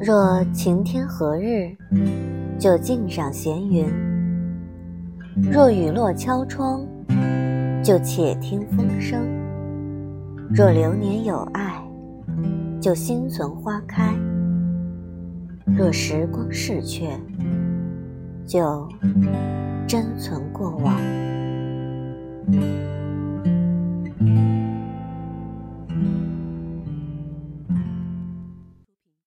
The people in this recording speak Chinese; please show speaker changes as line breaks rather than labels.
若晴天，何日就静赏闲云；若雨落，敲窗就且听风声；若流年有爱，就心存花开；若时光逝去，就珍存过往。